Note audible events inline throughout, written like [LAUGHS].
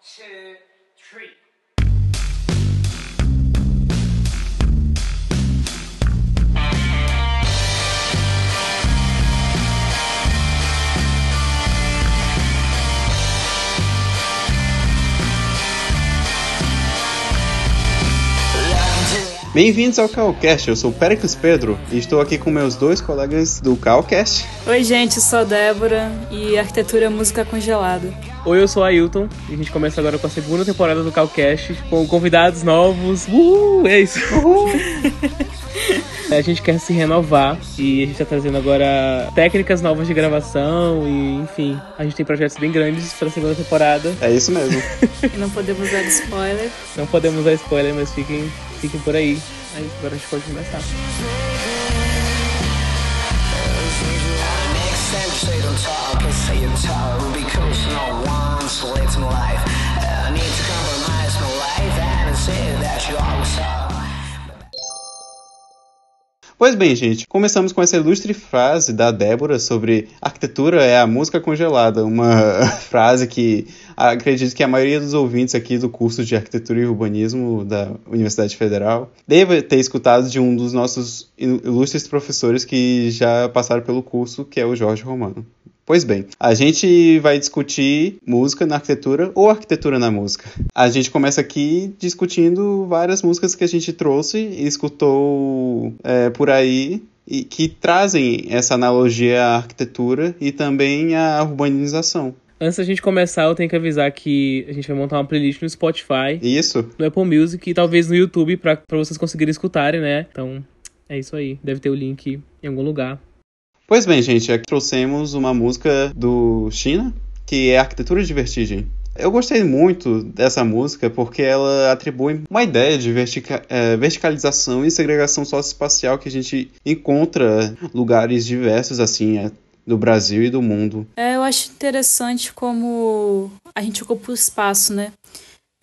two, three. Bem-vindos ao Calcast, eu sou o Pericles Pedro e estou aqui com meus dois colegas do Calcast. Oi, gente, eu sou a Débora e arquitetura é música congelada. Oi, eu sou o Ailton e a gente começa agora com a segunda temporada do Calcast com convidados novos. Uhul, é isso. Uhul. [LAUGHS] a gente quer se renovar e a gente tá trazendo agora técnicas novas de gravação e, enfim, a gente tem projetos bem grandes para a segunda temporada. É isso mesmo. [LAUGHS] E não podemos dar spoiler. Não podemos dar spoiler, mas fiquem, fiquem por aí. Aí agora a gente pode começar. Pois bem, gente, começamos com essa ilustre frase da Débora sobre arquitetura é a música congelada, uma [LAUGHS] frase que acredito que a maioria dos ouvintes aqui do curso de arquitetura e urbanismo da Universidade Federal deve ter escutado de um dos nossos ilustres professores que já passaram pelo curso, que é o Jorge Romano. Pois bem, a gente vai discutir música na arquitetura ou arquitetura na música. A gente começa aqui discutindo várias músicas que a gente trouxe e escutou é, por aí e que trazem essa analogia à arquitetura e também à urbanização. Antes da gente começar, eu tenho que avisar que a gente vai montar uma playlist no Spotify, Isso. no Apple Music e talvez no YouTube pra vocês conseguirem escutarem, né? Então, é isso aí. Deve ter o link em algum lugar. Pois bem, gente, aqui trouxemos uma música do China, que é Arquitetura de Vertigem. Eu gostei muito dessa música porque ela atribui uma ideia de vertica eh, verticalização e segregação socioespacial que a gente encontra lugares diversos, assim, eh, do Brasil e do mundo. É, eu acho interessante como a gente ocupa o espaço, né?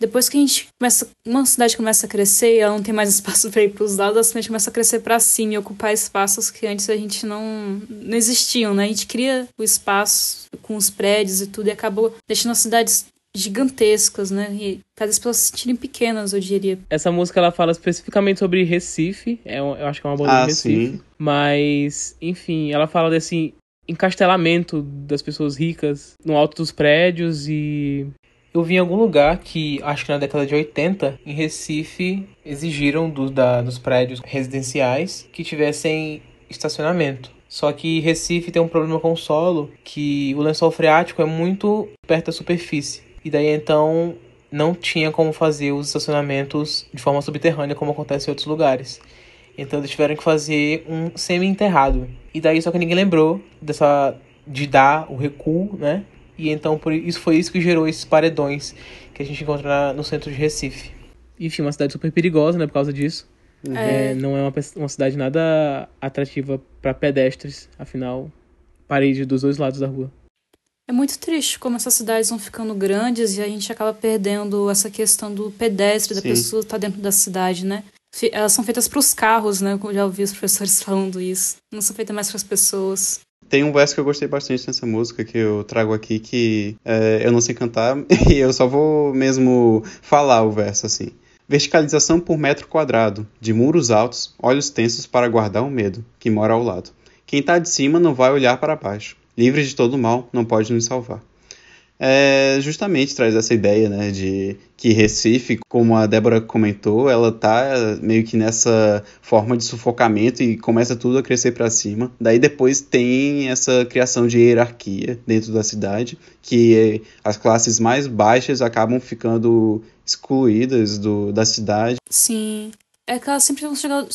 Depois que a gente começa, uma cidade começa a crescer e ela não tem mais [LAUGHS] espaço para ir para os lados, a cidade começa a crescer para cima e ocupar espaços que antes a gente não, não existiam, né? A gente cria o espaço com os prédios e tudo e acabou deixando as cidades gigantescas, né? E faz as pessoas se sentirem pequenas, eu diria. Essa música ela fala especificamente sobre Recife, é, eu acho que é uma banda Ah, de Recife. sim. Mas, enfim, ela fala desse encastelamento das pessoas ricas no alto dos prédios e. Eu vi em algum lugar que, acho que na década de 80, em Recife, exigiram do, da, dos prédios residenciais que tivessem estacionamento. Só que Recife tem um problema com o solo, que o lençol freático é muito perto da superfície. E daí então não tinha como fazer os estacionamentos de forma subterrânea, como acontece em outros lugares. Então eles tiveram que fazer um semi-enterrado. E daí só que ninguém lembrou dessa de dar o recuo, né? E então por isso foi isso que gerou esses paredões que a gente encontra na- no centro de Recife. Enfim, uma cidade super perigosa, né, por causa disso. É, não é uma, uma cidade nada atrativa para pedestres, afinal, parede dos dois lados da rua. É muito triste como essas cidades vão ficando grandes e a gente acaba perdendo essa questão do pedestre, da Sim. pessoa estar dentro da cidade, né? Elas são feitas para os carros, né? Eu já ouvi os professores [LAUGHS] falando isso. Não são feitas mais para as pessoas. Tem um verso que eu gostei bastante nessa música que eu trago aqui que é, eu não sei cantar [LAUGHS] e eu só vou mesmo falar o verso assim. Verticalização por metro quadrado, de muros altos, olhos tensos para guardar o medo, que mora ao lado. Quem tá de cima não vai olhar para baixo. Livre de todo mal, não pode nos salvar. É, justamente traz essa ideia, né, de que Recife, como a Débora comentou, ela tá meio que nessa forma de sufocamento e começa tudo a crescer para cima. Daí depois tem essa criação de hierarquia dentro da cidade, que as classes mais baixas acabam ficando excluídas do, da cidade. Sim. É que elas sempre vão chegar.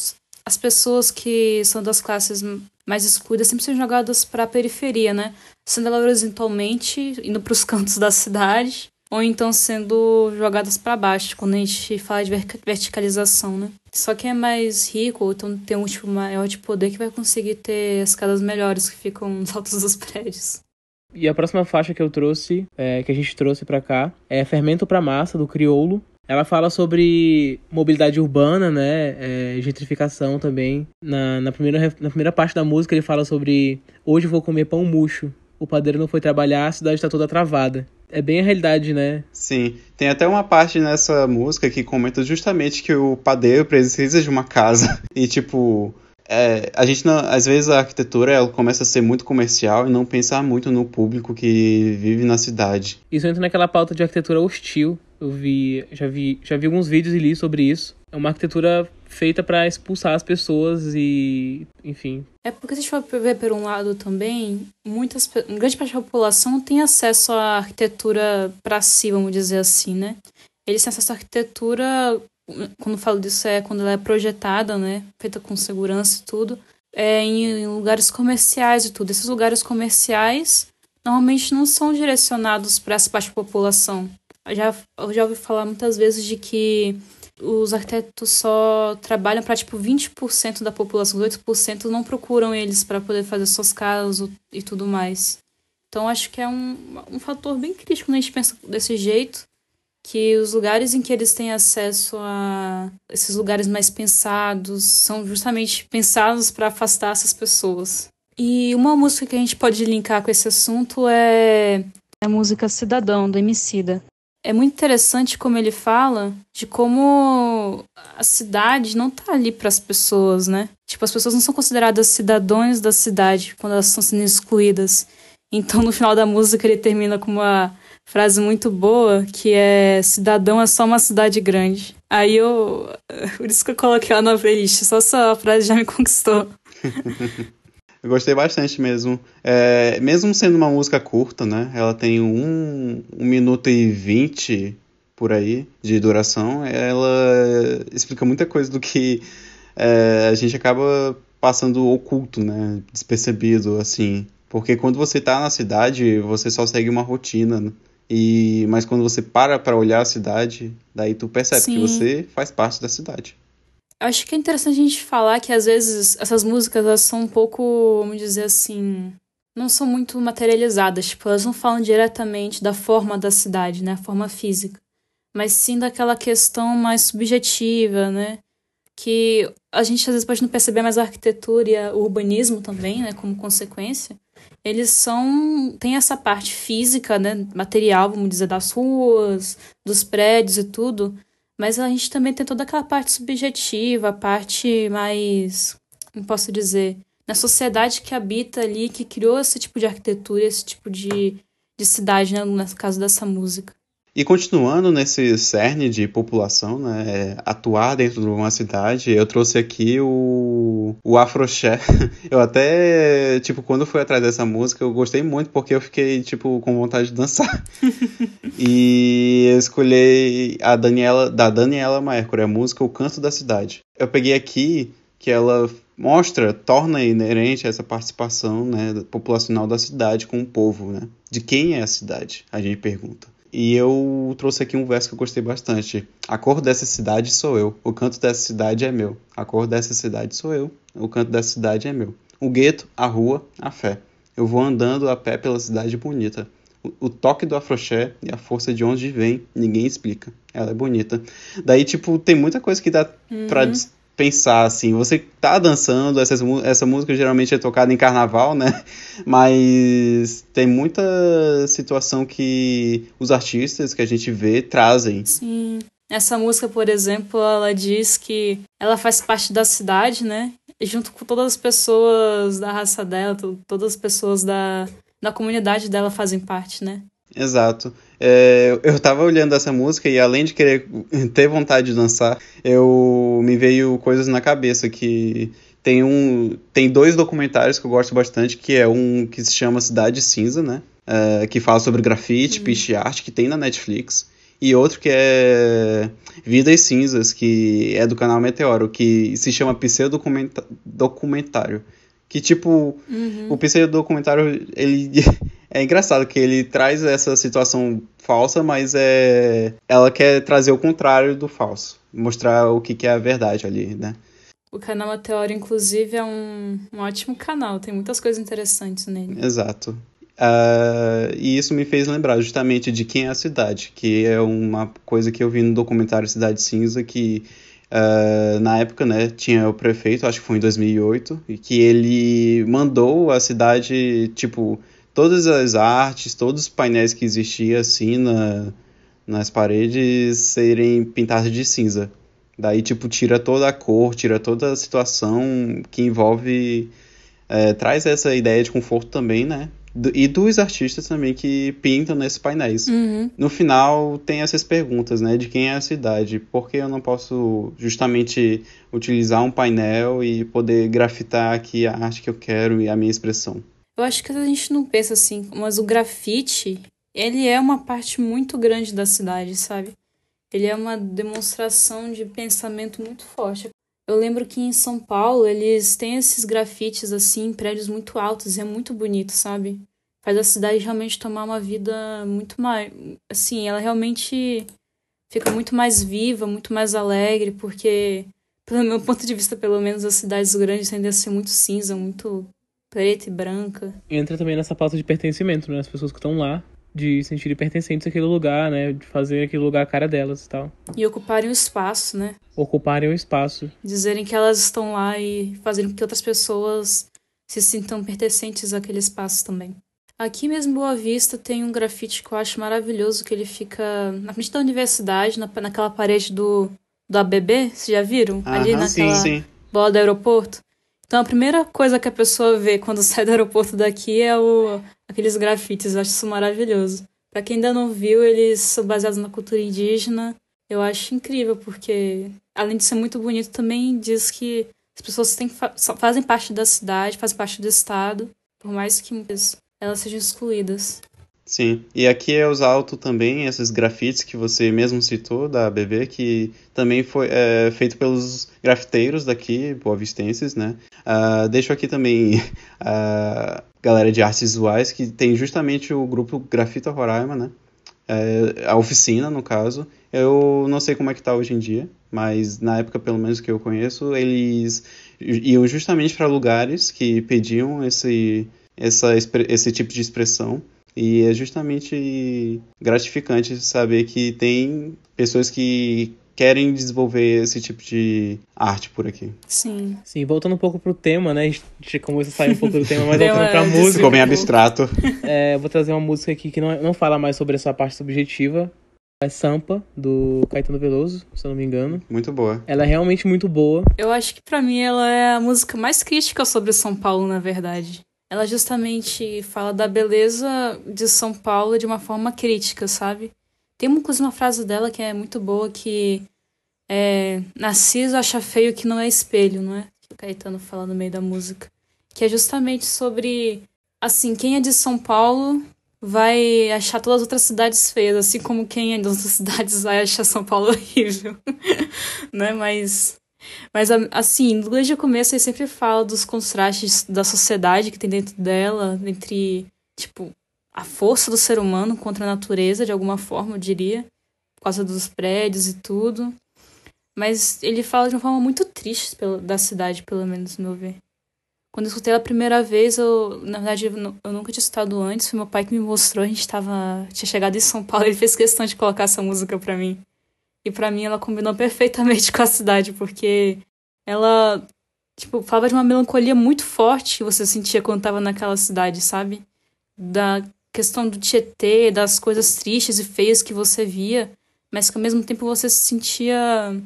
As pessoas que são das classes mais escuras sempre são jogadas para a periferia, né? Sendo elas horizontalmente, indo para os [LAUGHS] cantos da cidade, ou então sendo jogadas para baixo, quando a gente fala de ver- verticalização, né? Só quem é mais rico, ou então tem um tipo maior de poder, que vai conseguir ter as casas melhores que ficam nos [LAUGHS] altos dos prédios. E a próxima faixa que eu trouxe, é, que a gente trouxe pra cá, é Fermento pra Massa, do Criolo. Ela fala sobre mobilidade urbana, né? é, gentrificação também. Na, na, primeira, na primeira parte da música ele fala sobre Hoje vou comer pão murcho. O padeiro não foi trabalhar, a cidade tá toda travada. É bem a realidade, né? Sim. Tem até uma parte nessa música que comenta justamente que o padeiro precisa de uma casa. [LAUGHS] E, tipo, é, a gente não, às vezes a arquitetura ela começa a ser muito comercial e não pensar muito no público que vive na cidade. Isso entra naquela pauta de arquitetura hostil. Eu vi, já vi, já vi alguns vídeos e li sobre isso. É uma arquitetura feita para expulsar as pessoas e, enfim. É porque se a gente for ver por um lado também, muitas, grande parte da população tem acesso à arquitetura para si, vamos dizer assim, né? Eles têm acesso à arquitetura quando falo disso é quando ela é projetada, né, feita com segurança e tudo, é em, lugares comerciais e tudo. Esses lugares comerciais normalmente não são direcionados para essa parte da população. Já, eu já ouvi falar muitas vezes de que os arquitetos só trabalham para tipo 20% da população, os 8% não procuram eles para poder fazer suas casas e tudo mais. Então acho que é um, um fator bem crítico quando a gente pensa desse jeito que os lugares em que eles têm acesso a esses lugares mais pensados são justamente pensados para afastar essas pessoas. E uma música que a gente pode linkar com esse assunto é a música Cidadão, do Emicida. É muito interessante como ele fala de como a cidade não tá ali para as pessoas, né? Tipo, as pessoas não são consideradas cidadãos da cidade quando elas estão sendo excluídas. Então, no final da música, ele termina com uma frase muito boa que é cidadão é só uma cidade grande. Aí eu. [LAUGHS] Por isso que eu coloquei ela na playlist, só essa frase já me conquistou. [LAUGHS] eu gostei bastante mesmo. É, mesmo sendo uma música curta, né? Ela tem um, um minuto e vinte por aí de duração. Ela explica muita coisa do que é, a gente acaba passando oculto, né? Despercebido, assim. Porque quando você tá na cidade, você só segue uma rotina, né? E mas quando você para para olhar a cidade, daí tu percebe Sim. que você faz parte da cidade. Acho que é interessante a gente falar que às vezes essas músicas elas são um pouco, vamos dizer assim, não são muito materializadas, tipo, elas não falam diretamente da forma da cidade, né, a forma física, mas sim daquela questão mais subjetiva, né, que a gente às vezes pode não perceber mais a arquitetura e o urbanismo também, né, como consequência, eles são tem essa parte física, né, material, vamos dizer, das ruas, dos prédios e tudo, mas a gente também tem toda aquela parte subjetiva, a parte mais, como posso dizer, na sociedade que habita ali, que criou esse tipo de arquitetura, esse tipo de, de cidade, né, no caso dessa música. E continuando nesse cerne de população, né, é, atuar dentro de uma cidade, eu trouxe aqui o, o Afroché. [LAUGHS] Eu até, tipo, quando fui atrás dessa música, eu gostei muito porque eu fiquei, tipo, com vontade de dançar. [LAUGHS] e eu escolhi a Daniela, da Daniela Mercury, a música O Canto da Cidade. Eu peguei aqui que ela mostra, torna inerente essa participação né, populacional da cidade com o povo, né? De quem é a cidade? A gente pergunta. E eu trouxe aqui um verso que eu gostei bastante. A cor dessa cidade sou eu, o canto dessa cidade é meu. A cor dessa cidade sou eu, o canto dessa cidade é meu. O gueto, a rua, a fé. Eu vou andando a pé pela cidade bonita. O, toque do afroché e a força de onde vem, ninguém explica. Ela é bonita. Daí, tipo, tem muita coisa que dá uhum. pra pensar assim, você tá dançando, essa, essa música geralmente é tocada em carnaval, né? [LAUGHS] Mas tem muita situação que os artistas que a gente vê trazem. Sim. Essa música, por exemplo, ela diz que ela faz parte da cidade, né? E junto com todas as pessoas da raça dela, todas as pessoas da, da comunidade dela fazem parte, né? Exato. É, eu tava olhando essa música e além de querer ter vontade de dançar, eu me veio coisas na cabeça que tem um tem dois documentários que eu gosto bastante, que é um que se chama Cidade Cinza, né? É, que fala sobre grafite, uhum. piche arte, que tem na Netflix. E outro que é Vidas Cinzas, que é do canal Meteoro, que se chama Pseudo Documentário. Que, tipo, uhum. o pseudo documentário, ele [LAUGHS] É engraçado que ele traz essa situação falsa, mas é ela quer trazer o contrário do falso, mostrar o que, que é a verdade ali, né? O canal Meteoro, inclusive, é um, um ótimo canal, tem muitas coisas interessantes nele. Exato. Uh, e isso me fez lembrar justamente de quem é a cidade, que é uma coisa que eu vi no documentário Cidade Cinza, que uh, na época né, tinha o prefeito, acho que foi em 2008, e que ele mandou a cidade, tipo, todas as artes, todos os painéis que existiam assim na, nas paredes serem pintados de cinza. Daí, tipo, tira toda a cor, tira toda a situação que envolve. É, traz essa ideia de conforto também, né? E dos artistas também que pintam nesses painéis. Uhum. No final, tem essas perguntas, né? De quem é a cidade? Por que eu não posso justamente utilizar um painel e poder grafitar aqui a arte que eu quero e a minha expressão? Eu acho que a gente não pensa assim, mas o grafite, ele é uma parte muito grande da cidade, sabe? Ele é uma demonstração de pensamento muito forte. Eu lembro que em São Paulo eles têm esses grafites assim, prédios muito altos, e é muito bonito, sabe? Faz a cidade realmente tomar uma vida muito mais. Assim, ela realmente fica muito mais viva, muito mais alegre, porque, [LAUGHS] pelo meu ponto de vista, pelo menos, as cidades grandes tendem a ser muito cinza, muito preta e branca. Entra também nessa pauta de pertencimento, né? As pessoas que estão lá, de sentirem pertencentes àquele lugar, né? De fazer aquele lugar a cara delas e tal. E ocuparem o espaço, né? Ocuparem o espaço. Dizerem que elas estão lá e fazerem com que outras pessoas se sintam pertencentes àquele espaço também. Aqui mesmo em Boa Vista tem um grafite que eu acho maravilhoso, que ele fica na frente da universidade, na, naquela parede do, do ABB, vocês já viram? Ali Aham, naquela sim, sim. bola do aeroporto. Então a primeira coisa que a pessoa vê quando [LAUGHS] sai do aeroporto daqui é o, aqueles grafites. Eu acho isso maravilhoso. Pra quem ainda não viu, eles são baseados na cultura indígena. Eu acho incrível, porque além de ser muito bonito, também diz que as pessoas têm, fazem parte da cidade, fazem parte do estado, por mais que elas sejam excluídas. Sim, e aqui é alto também esses grafites que você mesmo citou da BB, que também foi é, feito pelos grafiteiros daqui, boavistenses, né? Ah, deixo aqui também [LAUGHS] a galera de artes visuais, que tem justamente o grupo Grafita Roraima, né? É, a oficina, no caso. Eu não sei como é que tá hoje em dia, mas na época, pelo menos que eu conheço, eles iam justamente para lugares que pediam esse, essa, esse tipo de expressão. E é justamente gratificante saber que tem pessoas que querem desenvolver esse tipo de arte por aqui. Sim. Sim, voltando um pouco pro tema, né? A gente começou a sair um pouco do tema, mas voltando pra [LAUGHS] música. Ficou bem pouco. abstrato. É, eu vou trazer uma música aqui que não, não fala mais sobre essa parte subjetiva. É Sampa, do Caetano Veloso, se eu não me engano. Muito boa. Ela é realmente muito boa. Eu acho que pra mim ela é a música mais crítica sobre São Paulo, na verdade. Ela justamente fala da beleza de São Paulo de uma forma crítica, sabe? Tem inclusive uma frase dela que é muito boa que é Narciso acha feio que não é espelho, não é? Que o Caetano fala no meio da música. Que é justamente sobre assim, quem é de São Paulo vai achar todas as outras cidades feias, assim como quem é das outras [LAUGHS] cidades vai achar São Paulo [LAUGHS] horrível. né? Mas mas, assim, desde o começo ele sempre fala dos contrastes da sociedade que tem dentro dela, entre, tipo, a força do ser humano contra a natureza, de alguma forma, eu diria, por causa dos prédios e tudo. Mas ele fala de uma forma muito triste pela- da cidade, pelo menos, no meu ver. Quando eu escutei a primeira vez, eu, na verdade, eu, eu nunca tinha escutado antes, foi meu pai que me mostrou, a gente tava, tinha chegado em São Paulo, [LAUGHS] ele fez questão de colocar essa música pra mim. E pra mim ela combinou [LAUGHS] perfeitamente com a cidade, porque ela, tipo, falava de uma melancolia muito forte que você sentia quando tava naquela cidade, sabe? Da questão do Tietê, das coisas tristes e feias que você via, mas que ao mesmo tempo você se sentia,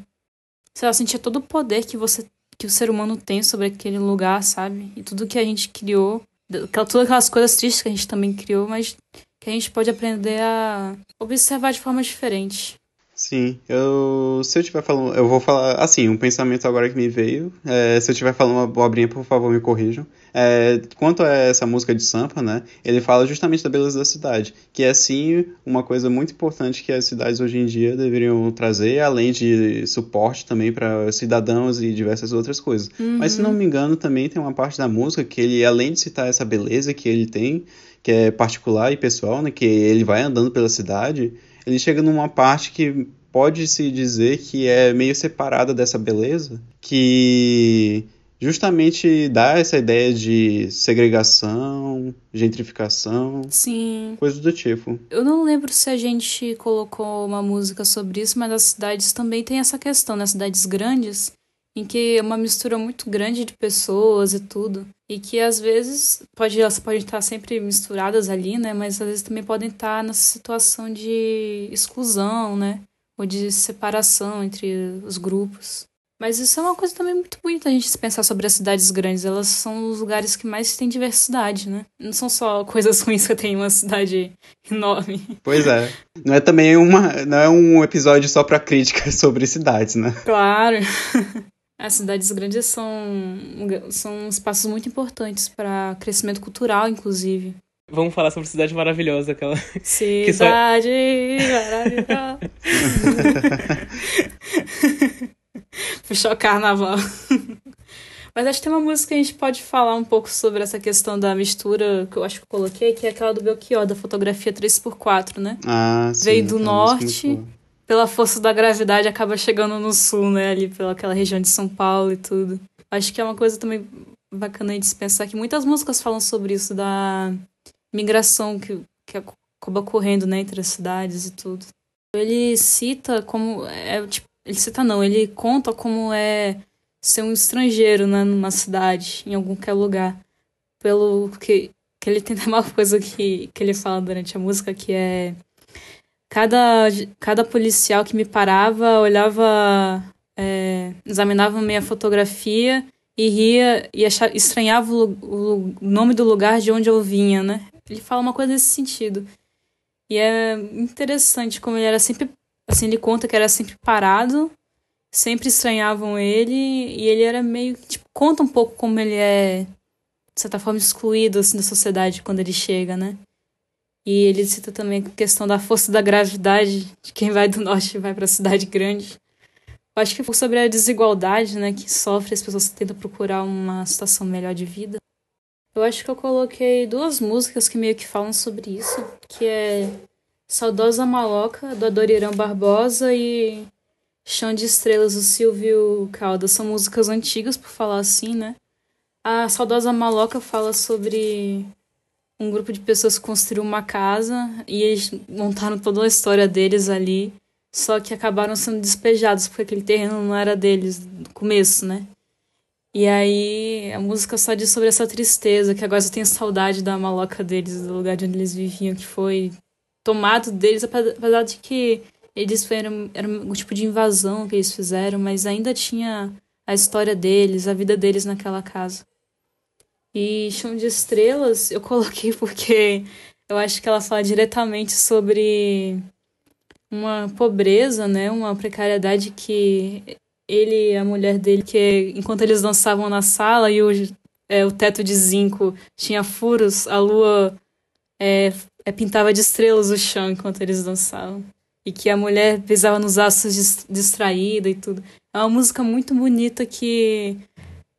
sei lá, sentia todo o poder que você que o ser humano tem sobre aquele lugar, sabe? E tudo que a gente criou, todas aquelas coisas tristes que a gente também criou, mas que a gente pode aprender a observar de forma diferente. Sim, eu se eu estiver falando, eu vou falar assim, um pensamento agora que me veio. é, se eu estiver falando uma abobrinha, por favor, me corrijam. É, quanto a essa música de Sampa, né? Ele fala justamente da beleza da cidade, que é sim uma coisa muito importante que as cidades hoje em dia deveriam trazer, além de suporte também para cidadãos e diversas outras coisas. Mas se não me engano, também tem uma parte da música que ele, além de citar essa beleza que ele tem, que é particular e pessoal, né? Que ele vai andando pela cidade, ele chega numa parte que pode-se dizer que é meio separada dessa beleza, que justamente dá essa ideia de segregação, gentrificação, Sim. coisas do tipo. Eu não lembro se a gente colocou uma música sobre isso, mas as cidades também têm essa questão, nas cidades grandes em que é uma mistura muito grande de pessoas e tudo. E que às vezes pode, elas podem estar sempre misturadas ali, né? Mas às vezes também podem estar nessa situação de exclusão, né? Ou de separação entre os grupos. Mas isso é uma coisa também muito bonita a gente pensar sobre as cidades grandes. Elas são os lugares que mais tem diversidade, né? Não são só coisas [LAUGHS] ruins que tem uma cidade enorme. Pois é. Não é também uma, não é um episódio só para críticas [LAUGHS] sobre cidades, né? Claro. As cidades grandes são, são espaços muito importantes para crescimento cultural, inclusive. Vamos falar sobre Cidade Maravilhosa, aquela. Cidade Maravilhosa. Puxou o carnaval. Mas acho que tem uma música que a gente pode falar um pouco sobre essa questão da mistura, que eu acho que eu coloquei, que é aquela do Belchior, da fotografia 3x4, né? Ah, sim. Veio do norte, pela força da gravidade acaba chegando no sul, né? Ali pela aquela região de São Paulo e tudo. Acho que é uma coisa também bacana de se pensar que muitas músicas falam sobre isso, da migração que, que acaba ocorrendo, né, entre as cidades e tudo. Ele cita como. É, tipo, ele cita não, ele conta como é ser um estrangeiro né, numa cidade, em algum lugar. Pelo que, que ele tem [LAUGHS] uma coisa que, que ele fala durante a música que é. Cada, cada policial que me parava olhava, é, examinava minha fotografia e ria e achava, estranhava o, o, nome do lugar de onde eu vinha, né? Ele fala uma coisa nesse sentido. E é interessante como ele era sempre Assim, ele conta que era sempre parado, sempre estranhavam ele, e ele era meio. Tipo, conta um pouco como ele é, de certa forma, excluído assim, da sociedade quando ele chega, né? E ele cita também a questão da força da gravidade de quem vai do norte e vai para a cidade grande. Eu acho que foi sobre a desigualdade, né, que sofre as pessoas que tentam procurar uma situação melhor de vida. Eu acho que eu coloquei duas músicas que meio que falam sobre isso, que é Saudosa Maloca, do Adorirão Barbosa e Chão de Estrelas, do Silvio Caldas. São músicas antigas, por falar assim, né? A Saudosa Maloca fala sobre um grupo de pessoas construiu uma casa e eles montaram toda a história deles ali, só que acabaram sendo despejados porque aquele terreno não era deles no começo, né? E aí a música só diz sobre essa tristeza, que agora eu tenho saudade da maloca deles, do lugar de onde eles viviam, que foi tomado deles, apesar de que eles foram, era um tipo de invasão que eles fizeram, mas ainda tinha a história deles, a vida deles naquela casa. E Chão de Estrelas eu coloquei [LAUGHS] porque eu acho que ela fala diretamente sobre uma pobreza, né, uma precariedade que ele e a mulher dele, que enquanto eles dançavam na sala e o, é, o teto de zinco tinha furos, a lua é, é, pintava de estrelas o chão enquanto eles dançavam. E que a mulher pisava nos astros distraída e tudo. É uma música muito bonita que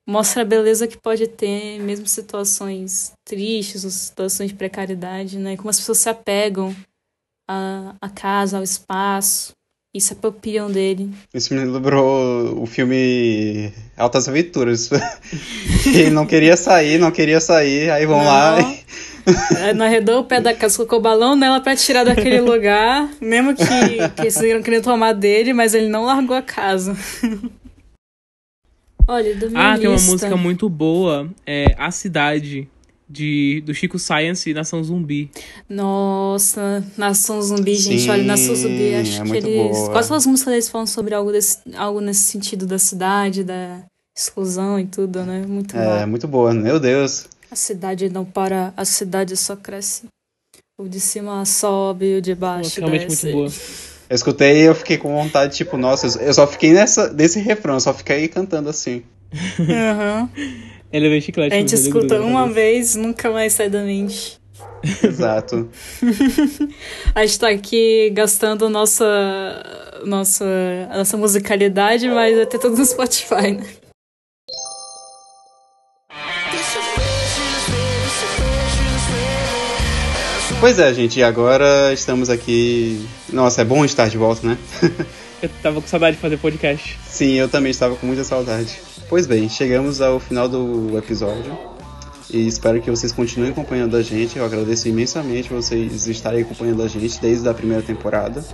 mostra a beleza que pode ter, mesmo situações tristes ou situações de precariedade, né? Como as pessoas se apegam à, à casa, ao espaço e se apropriam dele. Isso me lembrou o filme Altas Aventuras. [LAUGHS] que não queria sair, não queria sair, aí vão não. lá e não arredou o pé da casa, colocou o balão nela pra tirar daquele [LAUGHS] lugar, mesmo que, que eles queriam tomar dele, mas ele não largou a casa. [LAUGHS] Olha, do Ah, lista. tem uma música muito boa, é A Cidade, de, do Chico Science e Nação Zumbi. Nossa, Nação Zumbi, gente, Sim, olha, Nação Zumbi, acho é que eles. Boa. Quase todas as músicas eles falam sobre algo, desse, algo nesse sentido da cidade, da exclusão e tudo, né? Muito É, muito boa, meu Deus. A cidade não para, a cidade só cresce. O de cima sobe, o de baixo Realmente desce. muito boa. Eu escutei e eu fiquei com vontade, tipo, nossa, eu só fiquei nessa, nesse refrão, eu só fiquei cantando assim. Uhum. [LAUGHS] Ele é bem chiclete. A gente escuta na uma cabeça. vez, nunca mais sai da mente. Exato. [LAUGHS] A gente tá aqui gastando nossa, nossa, a nossa musicalidade, mas vai ter tudo no Spotify, né? Pois é, gente, e agora estamos aqui. Nossa, é bom estar de volta, né? [LAUGHS] Eu tava com saudade de fazer podcast. Sim, eu também estava com muita saudade. Pois bem, chegamos ao final do episódio. E espero que vocês continuem acompanhando a gente. Eu agradeço imensamente vocês estarem acompanhando a gente desde a primeira temporada.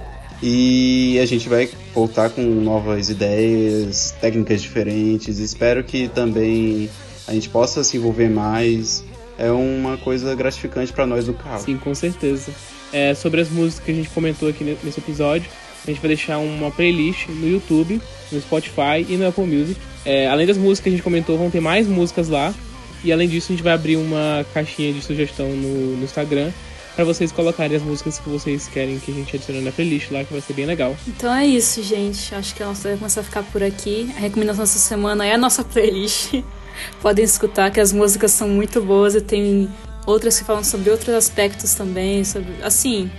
E a gente vai voltar com novas ideias, técnicas diferentes. Espero que também a gente possa se envolver mais. É uma coisa gratificante para nós do carro. Sim, com certeza. É, sobre as músicas que a gente comentou aqui nesse episódio, a gente vai deixar uma playlist no YouTube, no Spotify e no Apple Music. É, além das músicas que a gente comentou, vão ter mais músicas lá. E além disso, a gente vai abrir uma caixinha de sugestão no, no Instagram para vocês colocarem as músicas que vocês querem que a gente adicione na playlist lá, que vai ser bem legal. Então é isso, gente. Acho que a nossa vai começar a ficar por aqui. A recomendação dessa semana é a nossa playlist. [LAUGHS] Podem escutar que as músicas são muito boas e tem outras que falam sobre outros aspectos também, sobre assim,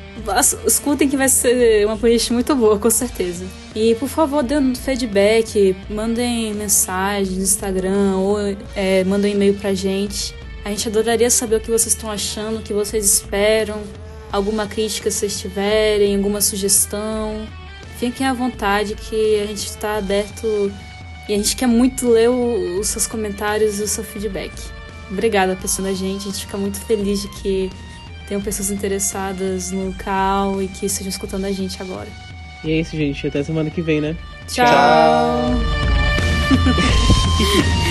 escutem que vai ser uma playlist muito boa, com certeza. E por favor, dêem feedback, mandem mensagem no Instagram ou é, mandem um e-mail pra gente. A gente adoraria saber o que vocês estão achando, o que vocês esperam, alguma crítica se vocês tiverem, alguma sugestão. Fiquem à vontade que a gente está aberto e a gente quer muito ler o, os seus comentários e o seu feedback. Obrigada por da gente, a gente fica muito feliz de que tenham pessoas interessadas no Cal e que estejam escutando a gente agora. E é isso, gente. Até semana que vem, né? Tchau. Tchau. [LAUGHS]